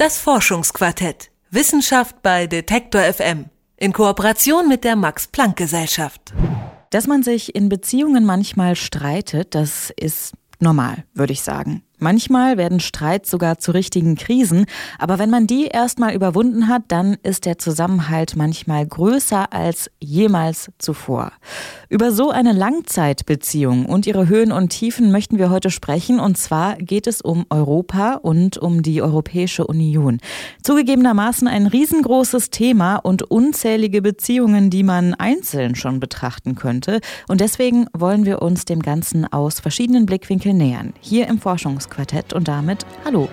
Das Forschungsquartett. Wissenschaft bei Detektor FM. In Kooperation mit der Max-Planck-Gesellschaft. Dass man sich in Beziehungen manchmal streitet, das ist normal, würde ich sagen. Manchmal werden Streits sogar zu richtigen Krisen, aber wenn man die erstmal überwunden hat, dann ist der Zusammenhalt manchmal größer als jemals zuvor. Über so eine Langzeitbeziehung und ihre Höhen und Tiefen möchten wir heute sprechen und zwar geht es um Europa und um die Europäische Union. Zugegebenermaßen ein riesengroßes Thema und unzählige Beziehungen, die man einzeln schon betrachten könnte und deswegen wollen wir uns dem Ganzen aus verschiedenen Blickwinkeln nähern. Hier im Forschungs Quartett und damit Hallo.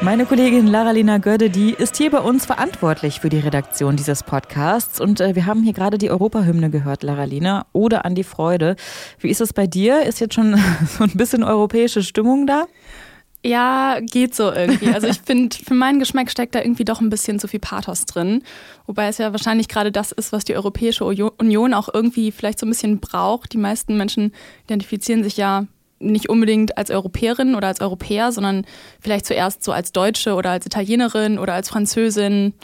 Meine Kollegin Lara-Lena Gödde, die ist hier bei uns verantwortlich für die Redaktion dieses Podcasts. Und äh, wir haben hier gerade die Europahymne gehört, Lara-Lena, oder an die Freude. Wie ist es bei dir? Ist jetzt schon so ein bisschen europäische Stimmung da? Ja, geht so irgendwie. Also ich finde, für meinen Geschmack steckt da irgendwie doch ein bisschen zu viel Pathos drin. Wobei es ja wahrscheinlich gerade das ist, was die Europäische Union auch irgendwie vielleicht so ein bisschen braucht. Die meisten Menschen identifizieren sich ja nicht unbedingt als Europäerin oder als Europäer, sondern vielleicht zuerst so als Deutsche oder als Italienerin oder als Französin.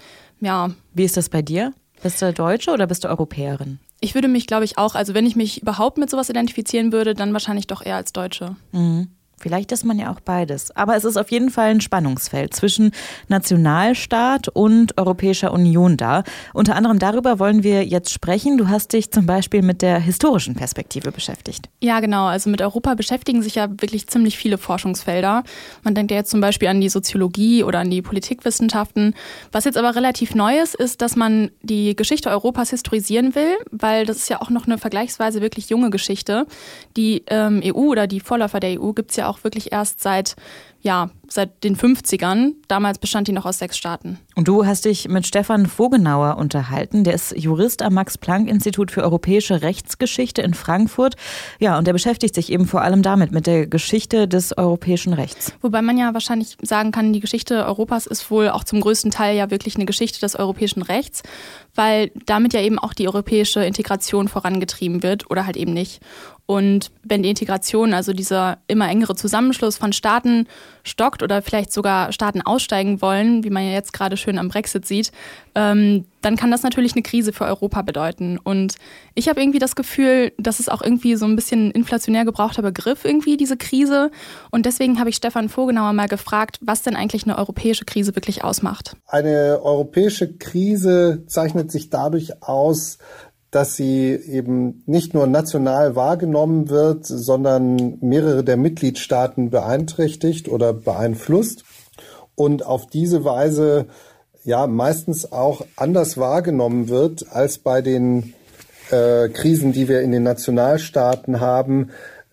Ja. Wie ist das bei dir? Bist du Deutsche oder bist du Europäerin? Ich würde mich, glaube ich, auch, also wenn ich mich überhaupt mit sowas identifizieren würde, dann wahrscheinlich doch eher als Deutsche. Mhm. Vielleicht ist man ja auch beides. Aber es ist auf jeden Fall ein Spannungsfeld zwischen Nationalstaat und Europäischer Union da. Unter anderem darüber wollen wir jetzt sprechen. Du hast dich zum Beispiel mit der historischen Perspektive beschäftigt. Ja, genau. Also mit Europa beschäftigen sich ja wirklich ziemlich viele Forschungsfelder. Man denkt ja jetzt zum Beispiel an die Soziologie oder an die Politikwissenschaften. Was jetzt aber relativ neu ist, ist, dass man die Geschichte Europas historisieren will, weil das ist ja auch noch eine vergleichsweise wirklich junge Geschichte. Die ähm, EU oder die Vorläufer der EU gibt es ja auch wirklich erst seit ja, seit den 50ern. Damals bestand die noch aus sechs Staaten. Und du hast dich mit Stefan Vogenauer unterhalten. Der ist Jurist am Max-Planck-Institut für europäische Rechtsgeschichte in Frankfurt. Ja, und der beschäftigt sich eben vor allem damit, mit der Geschichte des europäischen Rechts. Wobei man ja wahrscheinlich sagen kann, die Geschichte Europas ist wohl auch zum größten Teil ja wirklich eine Geschichte des europäischen Rechts, weil damit ja eben auch die europäische Integration vorangetrieben wird oder halt eben nicht. Und wenn die Integration, also dieser immer engere Zusammenschluss von Staaten stockt oder vielleicht sogar Staaten aussteigen wollen, wie man ja jetzt gerade schön am Brexit sieht, ähm, dann kann das natürlich eine Krise für Europa bedeuten. Und ich habe irgendwie das Gefühl, dass es auch irgendwie so ein bisschen inflationär gebrauchter Begriff irgendwie, diese Krise. Und deswegen habe ich Stefan Vogenauer mal gefragt, was denn eigentlich eine europäische Krise wirklich ausmacht. Eine europäische Krise zeichnet sich dadurch aus, dass sie eben nicht nur national wahrgenommen wird, sondern mehrere der Mitgliedstaaten beeinträchtigt oder beeinflusst und auf diese Weise ja meistens auch anders wahrgenommen wird als bei den äh, Krisen, die wir in den Nationalstaaten haben,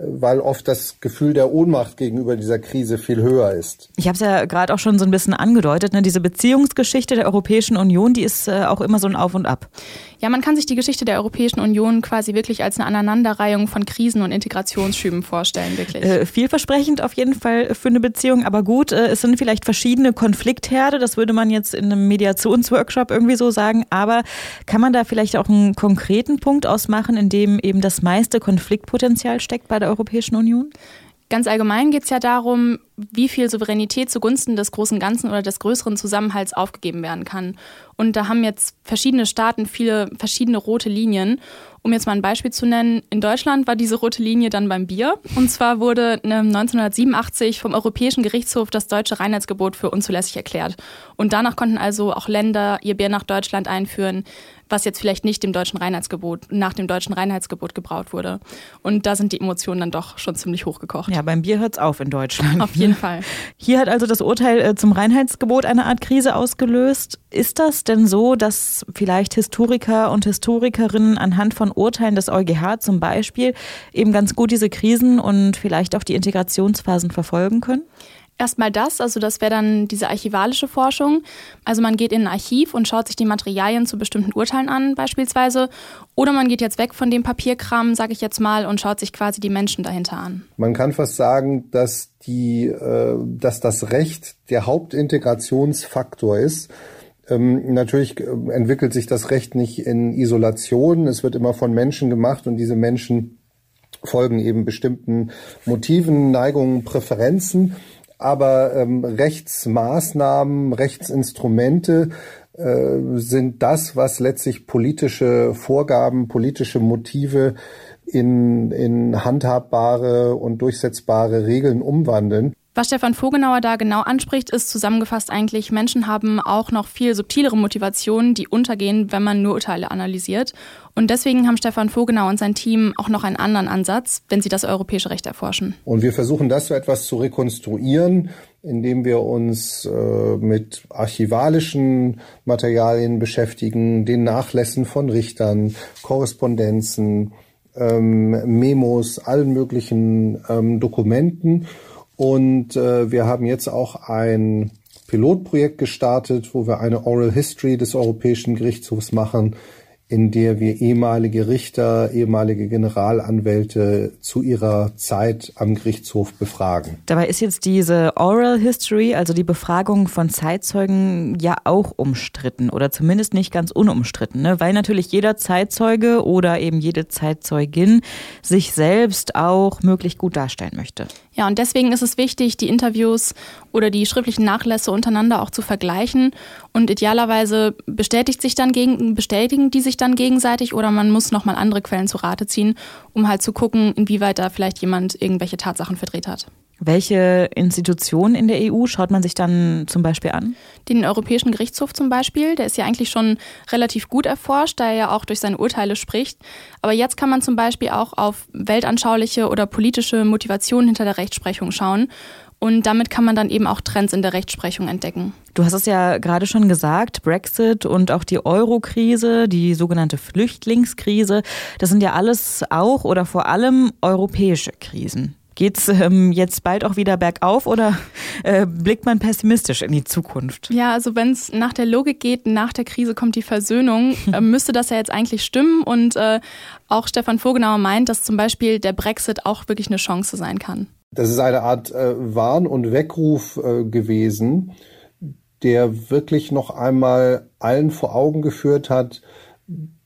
weil oft das Gefühl der Ohnmacht gegenüber dieser Krise viel höher ist. Ich habe es ja gerade auch schon so ein bisschen angedeutet, ne? diese Beziehungsgeschichte der Europäischen Union, die ist äh, auch immer so ein Auf und Ab. Ja, man kann sich die Geschichte der Europäischen Union quasi wirklich als eine Aneinanderreihung von Krisen und Integrationsschüben vorstellen, wirklich. Äh, vielversprechend auf jeden Fall für eine Beziehung, aber gut, äh, es sind vielleicht verschiedene Konfliktherde, das würde man jetzt in einem Mediationsworkshop irgendwie so sagen, aber kann man da vielleicht auch einen konkreten Punkt ausmachen, in dem eben das meiste Konfliktpotenzial steckt bei der Europäischen Union? Ganz allgemein geht es ja darum, wie viel Souveränität zugunsten des großen Ganzen oder des größeren Zusammenhalts aufgegeben werden kann. Und da haben jetzt verschiedene Staaten viele verschiedene rote Linien. Um jetzt mal ein Beispiel zu nennen, in Deutschland war diese rote Linie dann beim Bier. Und zwar wurde 1987 vom Europäischen Gerichtshof das deutsche Reinheitsgebot für unzulässig erklärt. Und danach konnten also auch Länder ihr Bier nach Deutschland einführen, was jetzt vielleicht nicht dem deutschen Reinheitsgebot, nach dem deutschen Reinheitsgebot gebraut wurde. Und da sind die Emotionen dann doch schon ziemlich hochgekocht. Ja, beim Bier hört es auf in Deutschland. Auf jeden Fall. Hier hat also das Urteil äh, zum Reinheitsgebot eine Art Krise ausgelöst. Ist das denn so, dass vielleicht Historiker und Historikerinnen anhand von Urteilen des EuGH zum Beispiel eben ganz gut diese Krisen und vielleicht auch die Integrationsphasen verfolgen können? Erstmal das, also das wäre dann diese archivalische Forschung. Also man geht in ein Archiv und schaut sich die Materialien zu bestimmten Urteilen an, beispielsweise. Oder man geht jetzt weg von dem Papierkram, sage ich jetzt mal, und schaut sich quasi die Menschen dahinter an. Man kann fast sagen, dass die, äh, dass das Recht der Hauptintegrationsfaktor ist. Ähm, natürlich äh, entwickelt sich das Recht nicht in Isolation. Es wird immer von Menschen gemacht und diese Menschen folgen eben bestimmten Motiven, Neigungen, Präferenzen. Aber ähm, Rechtsmaßnahmen, Rechtsinstrumente äh, sind das, was letztlich politische Vorgaben, politische Motive in, in handhabbare und durchsetzbare Regeln umwandeln. Was Stefan Vogenauer da genau anspricht, ist zusammengefasst eigentlich, Menschen haben auch noch viel subtilere Motivationen, die untergehen, wenn man nur Urteile analysiert. Und deswegen haben Stefan Vogenauer und sein Team auch noch einen anderen Ansatz, wenn sie das europäische Recht erforschen. Und wir versuchen das so etwas zu rekonstruieren, indem wir uns äh, mit archivalischen Materialien beschäftigen, den Nachlässen von Richtern, Korrespondenzen, ähm, Memos, allen möglichen ähm, Dokumenten und äh, wir haben jetzt auch ein Pilotprojekt gestartet, wo wir eine Oral History des Europäischen Gerichtshofs machen, in der wir ehemalige Richter, ehemalige Generalanwälte zu ihrer Zeit am Gerichtshof befragen. Dabei ist jetzt diese Oral History, also die Befragung von Zeitzeugen, ja auch umstritten oder zumindest nicht ganz unumstritten, ne? weil natürlich jeder Zeitzeuge oder eben jede Zeitzeugin sich selbst auch möglichst gut darstellen möchte. Ja, und deswegen ist es wichtig, die Interviews oder die schriftlichen Nachlässe untereinander auch zu vergleichen. Und idealerweise bestätigt sich dann gegen, bestätigen die sich dann gegenseitig oder man muss nochmal andere Quellen zu Rate ziehen, um halt zu gucken, inwieweit da vielleicht jemand irgendwelche Tatsachen verdreht hat. Welche Institutionen in der EU schaut man sich dann zum Beispiel an? Den Europäischen Gerichtshof zum Beispiel, der ist ja eigentlich schon relativ gut erforscht, da er ja auch durch seine Urteile spricht. Aber jetzt kann man zum Beispiel auch auf weltanschauliche oder politische Motivationen hinter der Rechtsprechung schauen. Und damit kann man dann eben auch Trends in der Rechtsprechung entdecken. Du hast es ja gerade schon gesagt, Brexit und auch die Euro-Krise, die sogenannte Flüchtlingskrise, das sind ja alles auch oder vor allem europäische Krisen. Geht's ähm, jetzt bald auch wieder bergauf oder äh, blickt man pessimistisch in die Zukunft? Ja, also wenn es nach der Logik geht, nach der Krise kommt die Versöhnung, äh, müsste das ja jetzt eigentlich stimmen. Und äh, auch Stefan Vogenauer meint, dass zum Beispiel der Brexit auch wirklich eine Chance sein kann. Das ist eine Art äh, Warn- und Weckruf äh, gewesen, der wirklich noch einmal allen vor Augen geführt hat,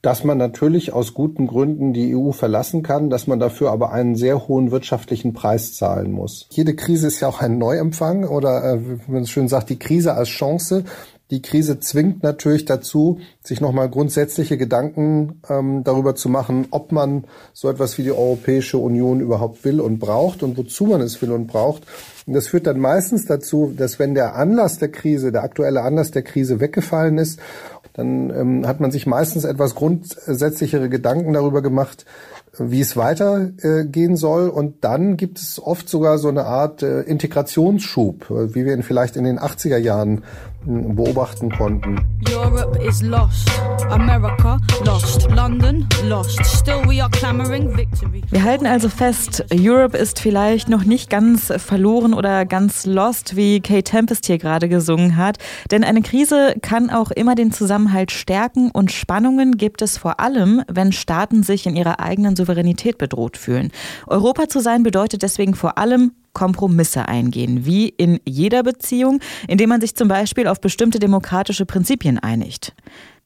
dass man natürlich aus guten Gründen die EU verlassen kann, dass man dafür aber einen sehr hohen wirtschaftlichen Preis zahlen muss. Jede Krise ist ja auch ein Neuempfang oder, äh, wie man schön sagt, die Krise als Chance. Die Krise zwingt natürlich dazu, sich nochmal grundsätzliche Gedanken ähm, darüber zu machen, ob man so etwas wie die Europäische Union überhaupt will und braucht und wozu man es will und braucht. Und das führt dann meistens dazu, dass wenn der Anlass der Krise, der aktuelle Anlass der Krise weggefallen ist, dann ähm, hat man sich meistens etwas grundsätzlichere Gedanken darüber gemacht, wie es weitergehen äh, soll. Und dann gibt es oft sogar so eine Art äh, Integrationsschub, wie wir ihn vielleicht in den 80er Jahren beobachten konnten. Europe is lost, America lost, London lost. Still we are clamoring victory. Wir halten also fest, Europe ist vielleicht noch nicht ganz verloren oder ganz lost, wie Kate Tempest hier gerade gesungen hat. Denn eine Krise kann auch immer den Zusammenhalt stärken und Spannungen gibt es vor allem, wenn Staaten sich in ihrer eigenen Souveränität bedroht fühlen. Europa zu sein bedeutet deswegen vor allem Kompromisse eingehen, wie in jeder Beziehung, indem man sich zum Beispiel auf bestimmte demokratische Prinzipien einigt.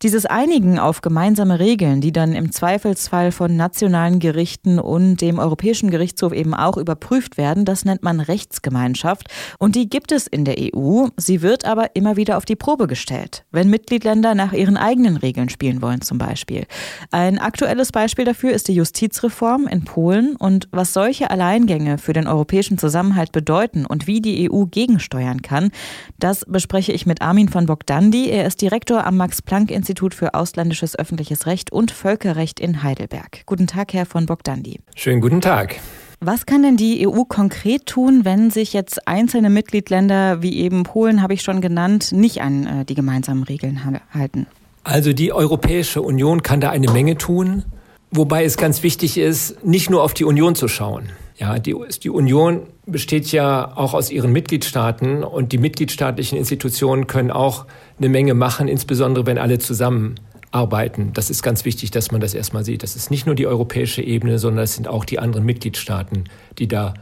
Dieses Einigen auf gemeinsame Regeln, die dann im Zweifelsfall von nationalen Gerichten und dem Europäischen Gerichtshof eben auch überprüft werden, das nennt man Rechtsgemeinschaft. Und die gibt es in der EU. Sie wird aber immer wieder auf die Probe gestellt, wenn Mitgliedländer nach ihren eigenen Regeln spielen wollen zum Beispiel. Ein aktuelles Beispiel dafür ist die Justizreform in Polen und was solche Alleingänge für den europäischen Zusammenhalt bedeuten und wie die EU gegensteuern kann, das bespreche ich mit Armin von Bogdandi. Er ist Direktor am Max-Planck-Institut Institut für ausländisches öffentliches Recht und Völkerrecht in Heidelberg. Guten Tag, Herr von Bogdandi. Schönen guten Tag. Was kann denn die EU konkret tun, wenn sich jetzt einzelne Mitgliedländer wie eben Polen, habe ich schon genannt, nicht an äh, die gemeinsamen Regeln halten? Also die Europäische Union kann da eine Menge tun, wobei es ganz wichtig ist, nicht nur auf die Union zu schauen. Ja, die, die Union besteht ja auch aus ihren Mitgliedstaaten und die mitgliedstaatlichen Institutionen können auch eine Menge machen, insbesondere wenn alle zusammenarbeiten. Das ist ganz wichtig, dass man das erstmal sieht. Das ist nicht nur die europäische Ebene, sondern es sind auch die anderen Mitgliedstaaten, die da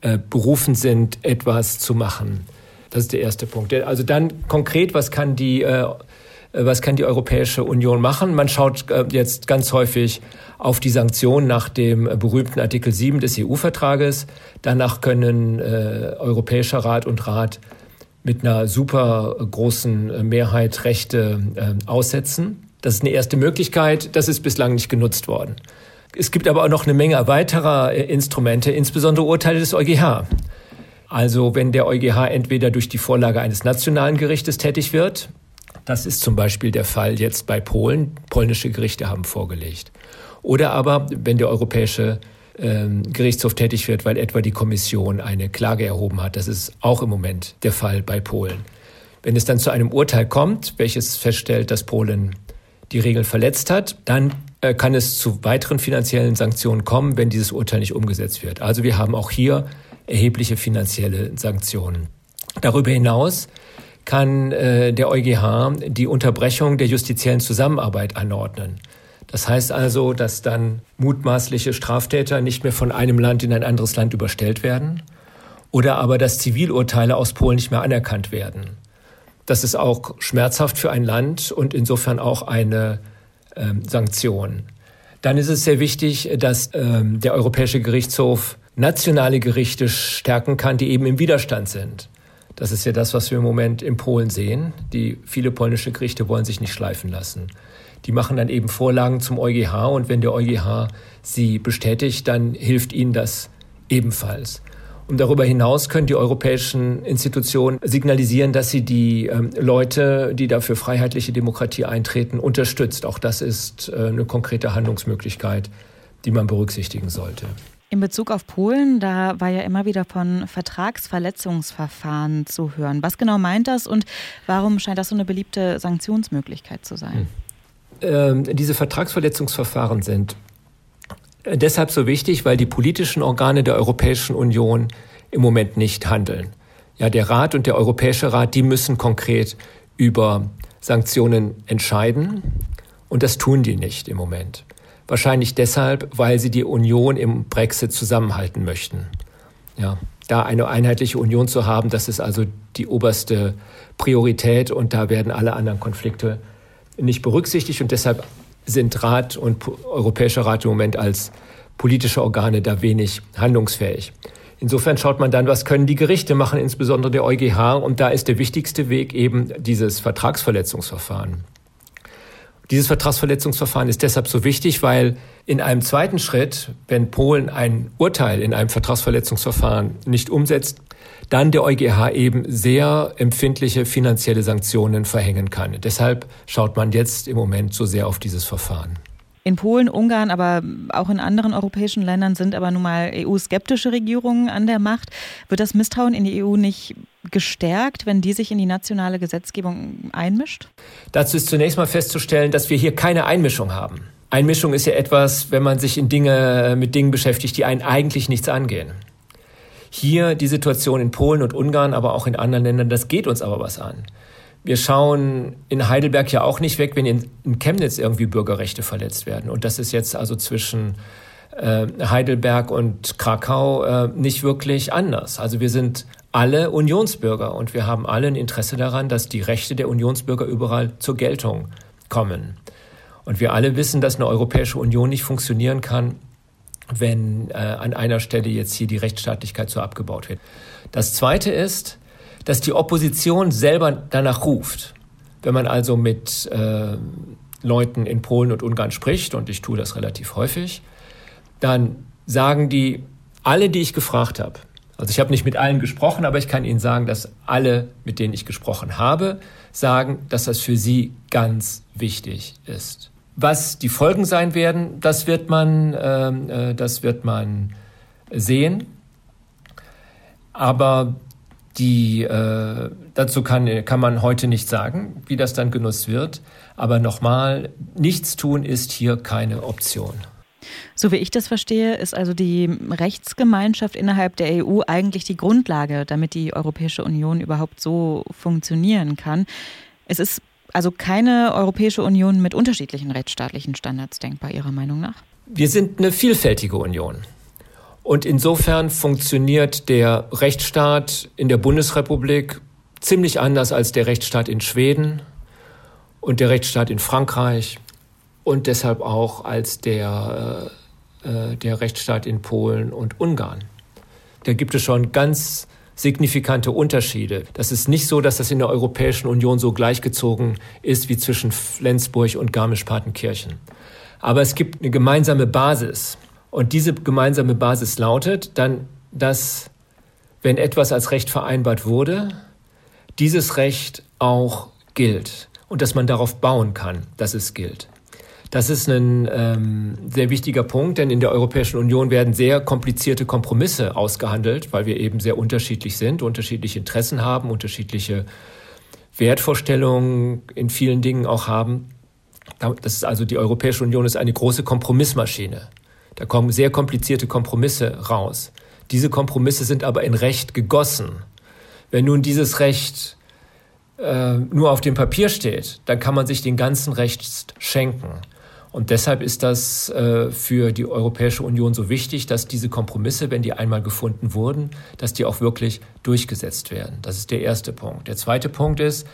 äh, berufen sind, etwas zu machen. Das ist der erste Punkt. Also dann konkret, was kann die äh, Äh, was kann die Europäische Union machen? Man schaut äh, jetzt ganz häufig auf die Sanktionen nach dem berühmten Artikel 7 des EU-Vertrages. Danach können äh, Europäischer Rat und Rat mit einer super großen Mehrheit Rechte äh, aussetzen. Das ist eine erste Möglichkeit. Das ist bislang nicht genutzt worden. Es gibt aber auch noch eine Menge weiterer äh, Instrumente, insbesondere Urteile des EuGH. Also wenn der EuGH entweder durch die Vorlage eines nationalen Gerichtes tätig wird, das ist zum Beispiel der Fall jetzt bei Polen, polnische Gerichte haben vorgelegt, oder aber wenn der Europäische Gerichtshof tätig wird, weil etwa die Kommission eine Klage erhoben hat, das ist auch im Moment der Fall bei Polen. Wenn es dann zu einem Urteil kommt, welches feststellt, dass Polen die Regeln verletzt hat, dann äh, kann es zu weiteren finanziellen Sanktionen kommen, wenn dieses Urteil nicht umgesetzt wird. Also wir haben auch hier erhebliche finanzielle Sanktionen. Darüber hinaus kann äh, der EuGH die Unterbrechung der justiziellen Zusammenarbeit anordnen. Das heißt also, dass dann mutmaßliche Straftäter nicht mehr von einem Land in ein anderes Land überstellt werden oder aber dass Zivilurteile aus Polen nicht mehr anerkannt werden. Das ist auch schmerzhaft für ein Land und insofern auch eine ähm, Sanktion. Dann ist es sehr wichtig, dass ähm, der Europäische Gerichtshof nationale Gerichte stärken kann, die eben im Widerstand sind. Das ist ja das, was wir im Moment in Polen sehen. Die viele polnische Gerichte wollen sich nicht schleifen lassen. Die machen dann eben Vorlagen zum EuGH und wenn der EuGH sie bestätigt, dann hilft ihnen das ebenfalls. Und darüber hinaus können die europäischen Institutionen signalisieren, dass sie die ähm, Leute, die da für freiheitliche Demokratie eintreten, unterstützt. Auch das ist äh, eine konkrete Handlungsmöglichkeit, die man berücksichtigen sollte. In Bezug auf Polen, da war ja immer wieder von Vertragsverletzungsverfahren zu hören. Was genau meint das und warum scheint das so eine beliebte Sanktionsmöglichkeit zu sein? Hm. Ähm, diese Vertragsverletzungsverfahren sind deshalb so wichtig, weil die politischen Organe der Europäischen Union im Moment nicht handeln. Ja, der Rat und der Europäische Rat, die müssen konkret über Sanktionen entscheiden und das tun die nicht im Moment. Wahrscheinlich deshalb, weil sie die Union im Brexit zusammenhalten möchten. Ja, da eine einheitliche Union zu haben, das ist also die oberste Priorität und da werden alle anderen Konflikte nicht berücksichtigt und deshalb sind Rat und Europäischer Rat im Moment als politische Organe da wenig handlungsfähig. Insofern schaut man dann, was können die Gerichte machen, insbesondere der EuGH. Und da ist der wichtigste Weg eben dieses Vertragsverletzungsverfahren. Dieses Vertragsverletzungsverfahren ist deshalb so wichtig, weil in einem zweiten Schritt, wenn Polen ein Urteil in einem Vertragsverletzungsverfahren nicht umsetzt, dann der EuGH eben sehr empfindliche finanzielle Sanktionen verhängen kann. Deshalb schaut man jetzt im Moment so sehr auf dieses Verfahren. In Polen, Ungarn, aber auch in anderen europäischen Ländern sind aber nun mal EU-skeptische Regierungen an der Macht. Wird das Misstrauen in die EU nicht gestärkt, wenn die sich in die nationale Gesetzgebung einmischt? Dazu ist zunächst mal festzustellen, dass wir hier keine Einmischung haben. Einmischung ist ja etwas, wenn man sich in Dinge, mit Dingen beschäftigt, die einen eigentlich nichts angehen. Hier die Situation in Polen und Ungarn, aber auch in anderen Ländern, das geht uns aber was an. Wir schauen in Heidelberg ja auch nicht weg, wenn in, Chemnitz irgendwie Bürgerrechte verletzt werden. Und das ist jetzt also zwischen äh, Heidelberg und Krakau äh, nicht wirklich anders. Also wir sind alle Unionsbürger und wir haben alle ein Interesse daran, dass die Rechte der Unionsbürger überall zur Geltung kommen. Und wir alle wissen, dass eine Europäische Union nicht funktionieren kann, wenn äh, an einer Stelle jetzt hier die Rechtsstaatlichkeit so abgebaut wird. Das Zweite ist, dass die Opposition selber danach ruft. Wenn man also mit äh, Leuten in Polen und Ungarn spricht, und ich tue das relativ häufig, dann sagen die, alle, die ich gefragt habe, also ich habe nicht mit allen gesprochen, aber ich kann Ihnen sagen, dass alle, mit denen ich gesprochen habe, sagen, dass das für sie ganz wichtig ist. Was die Folgen sein werden, das wird man, ähm, äh, das wird man sehen. Aber die, äh, dazu kann, kann man heute nicht sagen, wie das dann genutzt wird. Aber nochmal, nichts tun ist hier keine Option. So wie ich das verstehe, ist also die Rechtsgemeinschaft innerhalb der EU eigentlich die Grundlage, damit die Europäische Union überhaupt so funktionieren kann. Es ist also keine Europäische Union mit unterschiedlichen rechtsstaatlichen Standards denkbar, Ihrer Meinung nach? Wir sind eine vielfältige Union. Und insofern funktioniert der Rechtsstaat in der Bundesrepublik ziemlich anders als der Rechtsstaat in Schweden und der Rechtsstaat in Frankreich und deshalb auch als der, äh, äh, der Rechtsstaat in Polen und Ungarn. Da gibt es schon ganz signifikante Unterschiede. Das ist nicht so, dass das in der Europäischen Union so gleichgezogen ist wie zwischen Flensburg und Garmisch-Partenkirchen. Aber es gibt eine gemeinsame Basis. Und diese gemeinsame Basis lautet dann, dass wenn etwas als Recht vereinbart wurde, dieses Recht auch gilt und dass man darauf bauen kann, dass es gilt. Das ist ein ähm, sehr wichtiger Punkt, denn in der Europäischen Union werden sehr komplizierte Kompromisse ausgehandelt, weil wir eben sehr unterschiedlich sind, unterschiedliche Interessen haben, unterschiedliche Wertvorstellungen in vielen Dingen auch haben. Das ist also die Europäische Union ist eine große Kompromissmaschine. Da kommen sehr komplizierte Kompromisse raus. Diese Kompromisse sind aber in Recht gegossen. Wenn nun dieses Recht äh, nur auf dem Papier steht, dann kann man sich den ganzen Recht schenken. Und deshalb ist das äh, für die Europäische Union so wichtig, dass diese Kompromisse, wenn die einmal gefunden wurden, dass die auch wirklich durchgesetzt werden. Das ist der erste Punkt. Der zweite Punkt ist,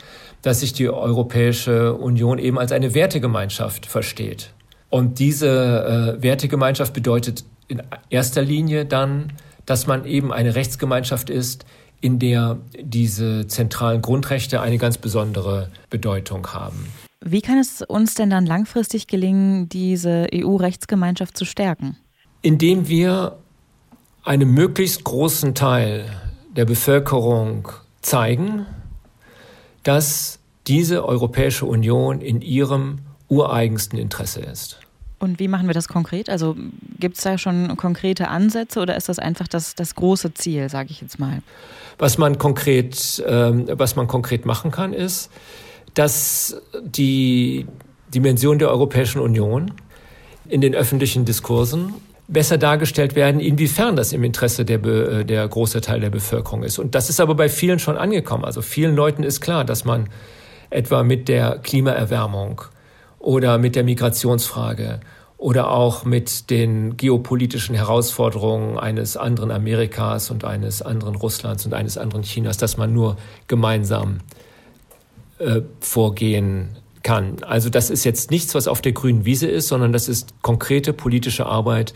dass sich die Europäische Union eben als eine Wertegemeinschaft versteht. Und diese äh, Wertegemeinschaft bedeutet in erster Linie dann, dass man eben eine Rechtsgemeinschaft ist, in der diese zentralen Grundrechte eine ganz besondere Bedeutung haben. Wie kann es uns denn dann langfristig gelingen, diese EU-Rechtsgemeinschaft zu stärken? Indem wir einem möglichst großen Teil der Bevölkerung zeigen, dass diese Europäische Union in ihrem ureigensten Interesse ist. Und wie machen wir das konkret? Also gibt es da schon konkrete Ansätze oder ist das einfach das, das große Ziel, sage ich jetzt mal? Was man konkret, ähm, was man konkret machen kann, ist, dass die Dimension der Europäischen Union in den öffentlichen Diskursen besser dargestellt werden, inwiefern das im Interesse der, Be der große Teil der Bevölkerung ist. Und das ist aber bei vielen schon angekommen. Also vielen Leuten ist klar, dass man etwa mit der Klimaerwärmung oder mit der Migrationsfrage oder auch mit den geopolitischen Herausforderungen eines anderen Amerikas und eines anderen Russlands und eines anderen Chinas, dass man nur gemeinsam äh, vorgehen kann. Also das ist jetzt nichts, was auf der grünen Wiese ist, sondern das ist konkrete politische Arbeit,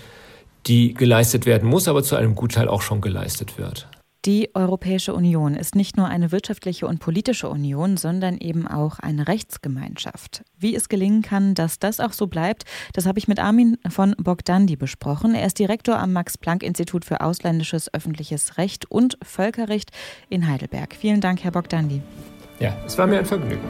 die geleistet werden muss, aber zu einem Gutteil auch schon geleistet wird. Die Europäische Union ist nicht nur eine wirtschaftliche und politische Union, sondern eben auch eine Rechtsgemeinschaft. Wie es gelingen kann, dass das auch so bleibt, das habe ich mit Armin von Bogdandi besprochen. Er ist Direktor am Max-Planck-Institut für ausländisches öffentliches Recht und Völkerrecht in Heidelberg. Vielen Dank, Herr Bogdandi. Ja, es war mir ein Vergnügen.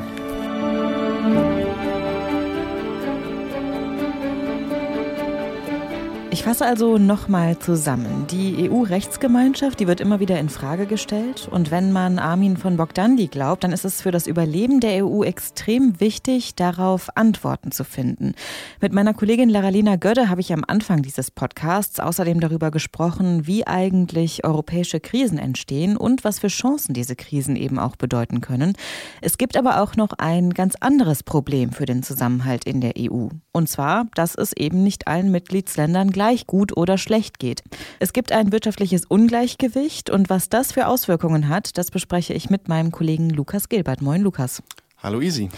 Ich fasse also nochmal zusammen. Die EU-Rechtsgemeinschaft, die wird immer wieder in Frage gestellt. Und wenn man Armin von Bogdandi glaubt, dann ist es für das Überleben der EU extrem wichtig, darauf Antworten zu finden. Mit meiner Kollegin Laralina Gödde habe ich am Anfang dieses Podcasts außerdem darüber gesprochen, wie eigentlich europäische Krisen entstehen und was für Chancen diese Krisen eben auch bedeuten können. Es gibt aber auch noch ein ganz anderes Problem für den Zusammenhalt in der EU. Und zwar, dass es eben nicht allen Mitgliedsländern gleich gut oder schlecht geht. Es gibt ein wirtschaftliches Ungleichgewicht und was das für Auswirkungen hat, das bespreche ich mit meinem Kollegen Lukas Gilbert. Moin, Lukas. Hallo Easy.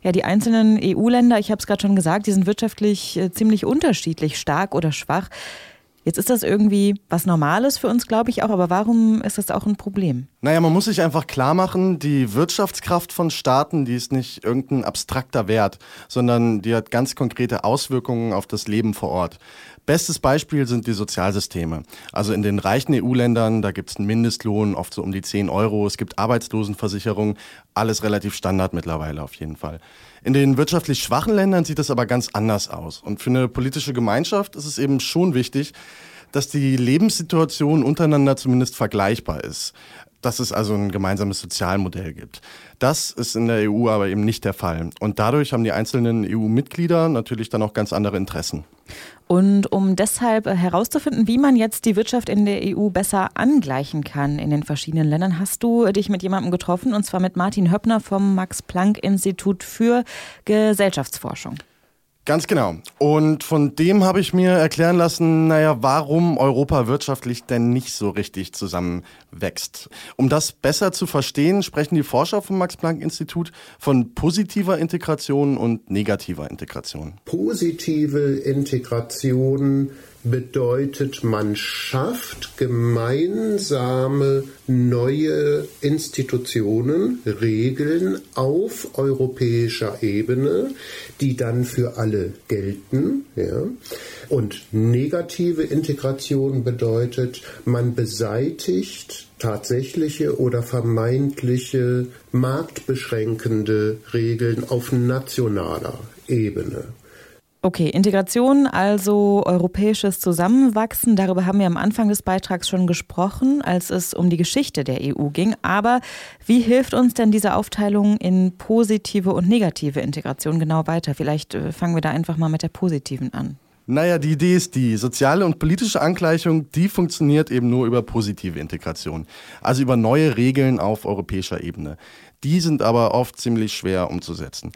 Ja, die einzelnen EU-Länder, ich habe es gerade schon gesagt, die sind wirtschaftlich äh, ziemlich unterschiedlich, stark oder schwach. Jetzt ist das irgendwie was Normales für uns, glaube ich auch, aber warum ist das auch ein Problem? Naja, man muss sich einfach klar machen, die Wirtschaftskraft von Staaten, die ist nicht irgendein abstrakter Wert, sondern die hat ganz konkrete Auswirkungen auf das Leben vor Ort. Bestes Beispiel sind die Sozialsysteme. Also in den reichen EU-Ländern, da gibt es einen Mindestlohn, oft so um die 10 Euro. Es gibt Arbeitslosenversicherung, alles relativ Standard mittlerweile auf jeden Fall. In den wirtschaftlich schwachen Ländern sieht das aber ganz anders aus. Und für eine politische Gemeinschaft ist es eben schon wichtig, dass die Lebenssituation untereinander zumindest vergleichbar ist dass es also ein gemeinsames Sozialmodell gibt. Das ist in der EU aber eben nicht der Fall. Und dadurch haben die einzelnen EU-Mitglieder natürlich dann auch ganz andere Interessen. Und um deshalb herauszufinden, wie man jetzt die Wirtschaft in der EU besser angleichen kann in den verschiedenen Ländern, hast du dich mit jemandem getroffen, und zwar mit Martin Höppner vom Max-Planck-Institut für Gesellschaftsforschung. Ganz genau. Und von dem habe ich mir erklären lassen, naja, warum Europa wirtschaftlich denn nicht so richtig zusammenwächst. Um das besser zu verstehen, sprechen die Forscher vom Max-Planck-Institut von positiver Integration und negativer Integration. Positive Integration bedeutet, man schafft gemeinsame neue Institutionen, Regeln auf europäischer Ebene, die dann für alle gelten. Ja. Und negative Integration bedeutet, man beseitigt tatsächliche oder vermeintliche marktbeschränkende Regeln auf nationaler Ebene. Okay, Integration, also europäisches Zusammenwachsen, darüber haben wir am Anfang des Beitrags schon gesprochen, als es um die Geschichte der EU ging. Aber wie hilft uns denn diese Aufteilung in positive und negative Integration genau weiter? Vielleicht äh, fangen wir da einfach mal mit der positiven an. Naja, die Idee ist die, soziale und politische Angleichung, die funktioniert eben nur über positive Integration, also über neue Regeln auf europäischer Ebene. Die sind aber oft ziemlich schwer umzusetzen.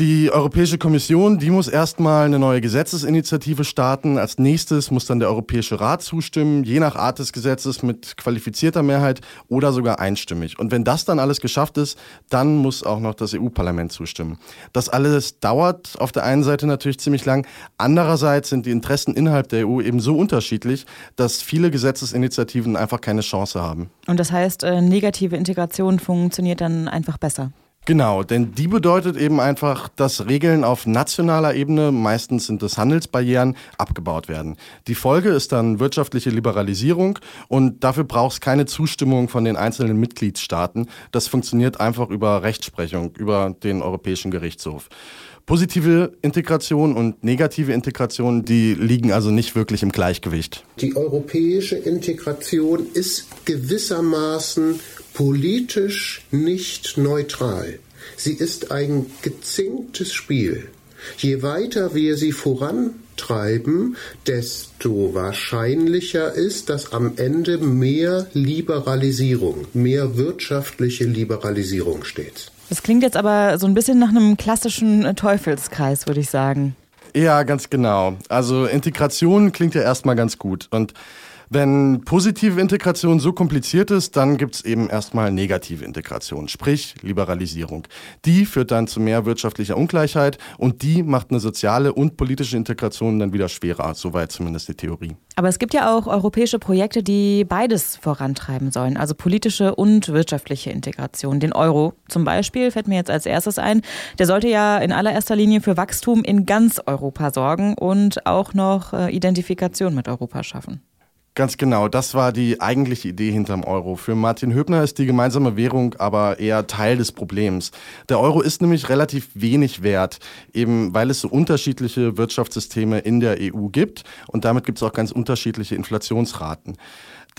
Die Europäische Kommission, die muss erstmal eine neue Gesetzesinitiative starten. Als nächstes muss dann der Europäische Rat zustimmen, je nach Art des Gesetzes mit qualifizierter Mehrheit oder sogar einstimmig. Und wenn das dann alles geschafft ist, dann muss auch noch das EU-Parlament zustimmen. Das alles dauert auf der einen Seite natürlich ziemlich lang. Andererseits sind die Interessen innerhalb der EU eben so unterschiedlich, dass viele Gesetzesinitiativen einfach keine Chance haben. Und das heißt, äh, negative Integration funktioniert dann einfach besser? Genau, denn die bedeutet eben einfach, dass Regeln auf nationaler Ebene, meistens sind es Handelsbarrieren, abgebaut werden. Die Folge ist dann wirtschaftliche Liberalisierung und dafür braucht es keine Zustimmung von den einzelnen Mitgliedstaaten. Das funktioniert einfach über Rechtsprechung, über den Europäischen Gerichtshof. Positive Integration und negative Integration, die liegen also nicht wirklich im Gleichgewicht. Die europäische Integration ist gewissermaßen politisch nicht neutral. Sie ist ein gezinktes Spiel. Je weiter wir sie vorantreiben, desto wahrscheinlicher ist, dass am Ende mehr Liberalisierung, mehr wirtschaftliche Liberalisierung steht. Das klingt jetzt aber so ein bisschen nach einem klassischen Teufelskreis, würde ich sagen. Ja, ganz genau. Also Integration klingt ja erstmal ganz gut. Und wenn positive Integration so kompliziert ist, dann gibt es eben erstmal negative Integration, sprich Liberalisierung. Die führt dann zu mehr wirtschaftlicher Ungleichheit und die macht eine soziale und politische Integration dann wieder schwerer, soweit zumindest die Theorie. Aber es gibt ja auch europäische Projekte, die beides vorantreiben sollen, also politische und wirtschaftliche Integration. Den Euro zum Beispiel fällt mir jetzt als erstes ein. Der sollte ja in allererster Linie für Wachstum in ganz Europa sorgen und auch noch äh, Identifikation mit Europa schaffen. Ganz genau, das war die eigentliche Idee hinterm Euro. Für Martin Höbner ist die gemeinsame Währung aber eher Teil des Problems. Der Euro ist nämlich relativ wenig wert, eben weil es so unterschiedliche Wirtschaftssysteme in der EU gibt und damit gibt es auch ganz unterschiedliche Inflationsraten.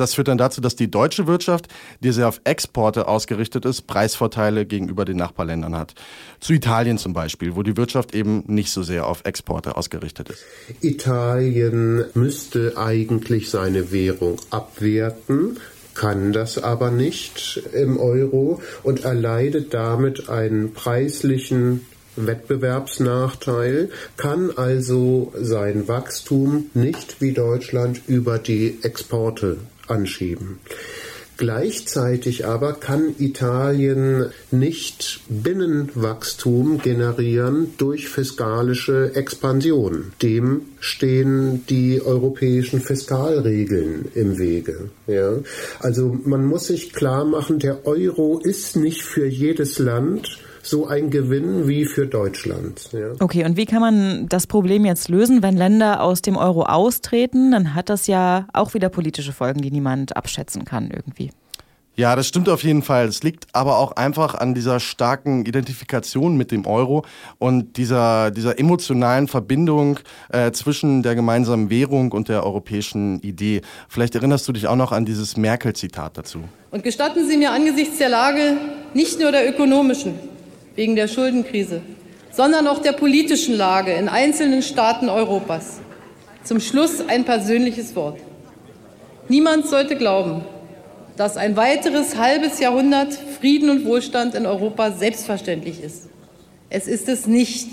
Das führt dann dazu, dass die deutsche Wirtschaft, die sehr auf Exporte ausgerichtet ist, Preisvorteile gegenüber den Nachbarländern hat. Zu Italien zum Beispiel, wo die Wirtschaft eben nicht so sehr auf Exporte ausgerichtet ist. Italien müsste eigentlich seine Währung abwerten, kann das aber nicht im Euro und erleidet damit einen preislichen Wettbewerbsnachteil, kann also sein Wachstum nicht wie Deutschland über die Exporte anschieben. Gleichzeitig aber kann Italien nicht Binnenwachstum generieren durch fiskalische Expansion. Dem stehen die europäischen Fiskalregeln im Wege. Ja? Also man muss sich klar machen, der Euro ist nicht für jedes Land so ein Gewinn wie für Deutschland. Ja. Okay, und wie kann man das Problem jetzt lösen, wenn Länder aus dem Euro austreten? Dann hat das ja auch wieder politische Folgen, die niemand abschätzen kann irgendwie. Ja, das stimmt auf jeden Fall. Es liegt aber auch einfach an dieser starken Identifikation mit dem Euro und dieser, dieser emotionalen Verbindung äh, zwischen der gemeinsamen Währung und der europäischen Idee. Vielleicht erinnerst du dich auch noch an dieses Merkel-Zitat dazu. Und gestatten Sie mir angesichts der Lage nicht nur der ökonomischen, wegen der Schuldenkrise, sondern auch der politischen Lage in einzelnen Staaten Europas. Zum Schluss ein persönliches Wort. Niemand sollte glauben, dass ein weiteres halbes Jahrhundert Frieden und Wohlstand in Europa selbstverständlich ist. Es ist es nicht.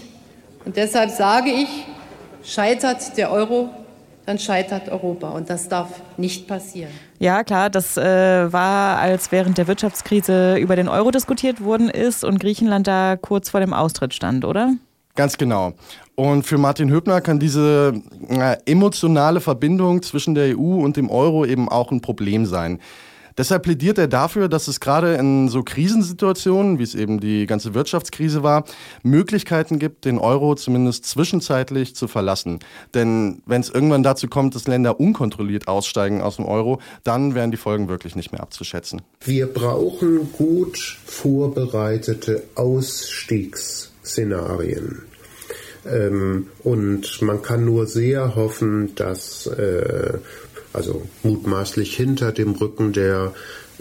Und deshalb sage ich, scheitert der Euro, dann scheitert Europa. Und das darf nicht passieren. Ja, klar, das äh, war, als während der Wirtschaftskrise über den Euro diskutiert worden ist und Griechenland da kurz vor dem Austritt stand, oder? Ganz genau. Und für Martin Höbner kann diese äh, emotionale Verbindung zwischen der EU und dem Euro eben auch ein Problem sein. Deshalb plädiert er dafür, dass es gerade in so Krisensituationen, wie es eben die ganze Wirtschaftskrise war, Möglichkeiten gibt, den Euro zumindest zwischenzeitlich zu verlassen. Denn wenn es irgendwann dazu kommt, dass Länder unkontrolliert aussteigen aus dem Euro, dann wären die Folgen wirklich nicht mehr abzuschätzen. Wir brauchen gut vorbereitete Ausstiegsszenarien. Ähm, und man kann nur sehr hoffen, dass äh, also mutmaßlich hinter dem Rücken der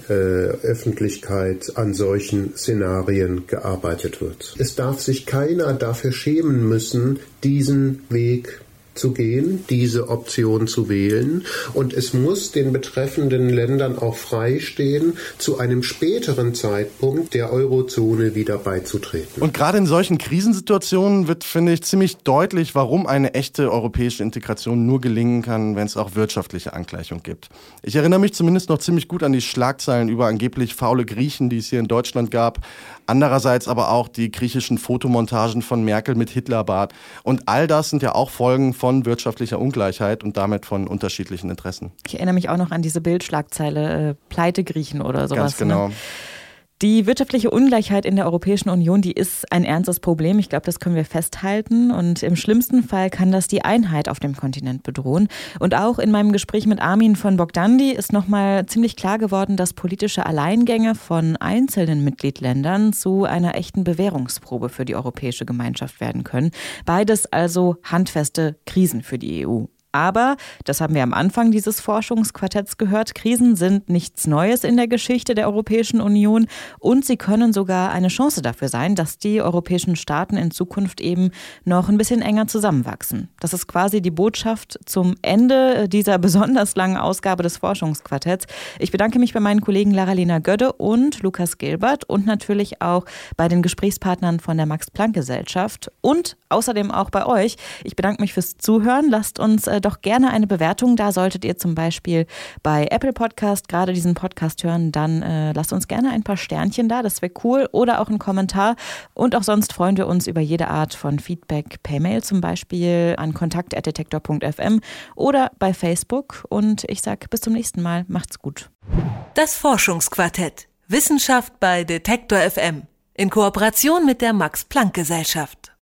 äh, Öffentlichkeit an solchen Szenarien gearbeitet wird. Es darf sich keiner dafür schämen müssen, diesen Weg zu gehen, diese Option zu wählen. Und es muss den betreffenden Ländern auch freistehen, zu einem späteren Zeitpunkt der Eurozone wieder beizutreten. Und gerade in solchen Krisensituationen wird, finde ich, ziemlich deutlich, warum eine echte europäische Integration nur gelingen kann, wenn es auch wirtschaftliche Angleichung gibt. Ich erinnere mich zumindest noch ziemlich gut an die Schlagzeilen über angeblich faule Griechen, die es hier in Deutschland gab. Andererseits aber auch die griechischen Fotomontagen von Merkel mit Hitlerbart. Und all das sind ja auch Folgen von von wirtschaftlicher Ungleichheit und damit von unterschiedlichen Interessen. Ich erinnere mich auch noch an diese Bildschlagzeile, äh, Pleite Griechen oder sowas. Ganz genau. Ne? Die wirtschaftliche Ungleichheit in der Europäischen Union, die ist ein ernstes Problem. Ich glaube, das können wir festhalten. Und im schlimmsten Fall kann das die Einheit auf dem Kontinent bedrohen. Und auch in meinem Gespräch mit Armin von Bogdandi ist nochmal ziemlich klar geworden, dass politische Alleingänge von einzelnen Mitgliedländern zu einer echten Bewährungsprobe für die europäische Gemeinschaft werden können. Beides also handfeste Krisen für die EU. Aber, das haben wir am Anfang dieses Forschungsquartetts gehört, Krisen sind nichts Neues in der Geschichte der Europäischen Union und sie können sogar eine Chance dafür sein, dass die europäischen Staaten in Zukunft eben noch ein bisschen enger zusammenwachsen. Das ist quasi die Botschaft zum Ende dieser besonders langen Ausgabe des Forschungsquartetts. Ich bedanke mich bei meinen Kollegen Lara-Lena Gödde und Lukas Gilbert und natürlich auch bei den Gesprächspartnern von der Max-Planck-Gesellschaft und außerdem auch bei euch. Ich bedanke mich fürs Zuhören. Lasst uns äh, doch gerne eine Bewertung da. Solltet ihr zum Beispiel bei Apple Podcast gerade diesen Podcast hören, dann äh, lasst uns gerne ein paar Sternchen da. Das wäre cool. Oder auch einen Kommentar. Und auch sonst freuen wir uns über jede Art von Feedback per Mail zum Beispiel an kontakt.detektor.fm oder bei Facebook. Und ich sage bis zum nächsten Mal. Macht's gut. Das Forschungsquartett. Wissenschaft bei Detektor FM. In Kooperation mit der Max-Planck-Gesellschaft.